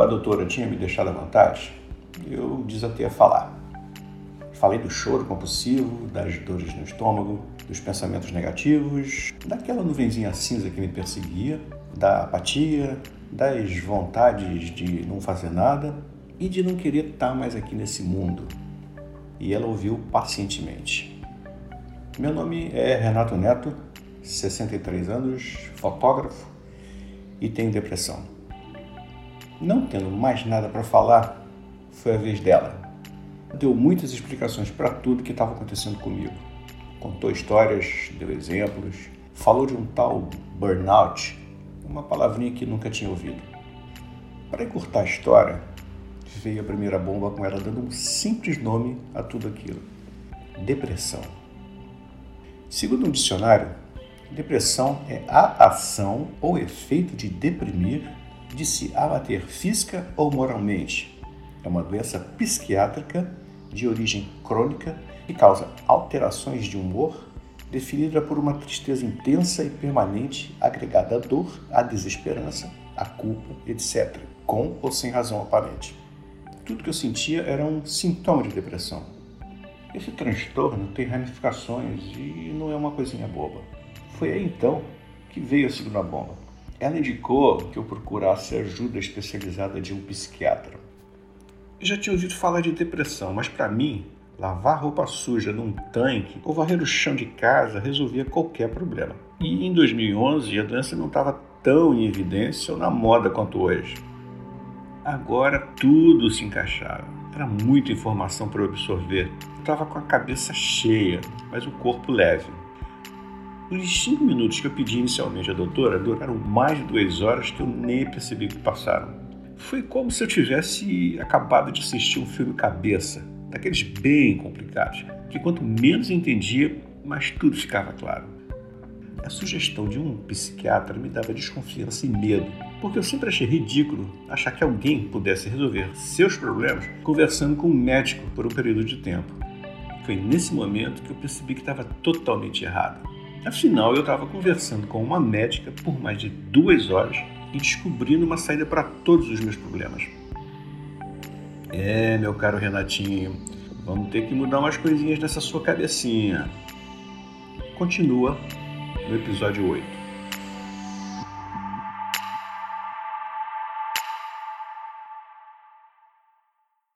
A doutora tinha me deixado à vontade, eu desatei a falar. Falei do choro compulsivo, das dores no estômago, dos pensamentos negativos, daquela nuvenzinha cinza que me perseguia, da apatia, das vontades de não fazer nada e de não querer estar mais aqui nesse mundo. E ela ouviu pacientemente. Meu nome é Renato Neto, 63 anos, fotógrafo e tenho depressão. Não tendo mais nada para falar, foi a vez dela. Deu muitas explicações para tudo que estava acontecendo comigo. Contou histórias, deu exemplos, falou de um tal burnout, uma palavrinha que nunca tinha ouvido. Para encurtar a história, veio a primeira bomba com ela dando um simples nome a tudo aquilo: depressão. Segundo um dicionário, depressão é a ação ou efeito de deprimir, de se abater física ou moralmente. É uma doença psiquiátrica de origem crônica que causa alterações de humor, definida por uma tristeza intensa e permanente agregada à dor, à desesperança, à culpa, etc., com ou sem razão aparente. Tudo que eu sentia era um sintoma de depressão. Esse transtorno tem ramificações e não é uma coisinha boba. Foi aí então que veio a segunda bomba. Ela indicou que eu procurasse ajuda especializada de um psiquiatra. Eu já tinha ouvido falar de depressão, mas para mim, lavar roupa suja num tanque ou varrer o chão de casa resolvia qualquer problema. E em 2011 a doença não estava tão em evidência ou na moda quanto hoje. Agora tudo se encaixava. Era muita informação para eu absorver. Estava com a cabeça cheia, mas o corpo leve. Os cinco minutos que eu pedi inicialmente à doutora duraram mais de duas horas que eu nem percebi que passaram. Foi como se eu tivesse acabado de assistir um filme cabeça, daqueles bem complicados, que quanto menos entendia, mais tudo ficava claro. A sugestão de um psiquiatra me dava desconfiança e medo, porque eu sempre achei ridículo achar que alguém pudesse resolver seus problemas conversando com um médico por um período de tempo. Foi nesse momento que eu percebi que estava totalmente errado. Afinal, eu estava conversando com uma médica por mais de duas horas e descobrindo uma saída para todos os meus problemas. É, meu caro Renatinho, vamos ter que mudar umas coisinhas nessa sua cabecinha. Continua no episódio 8.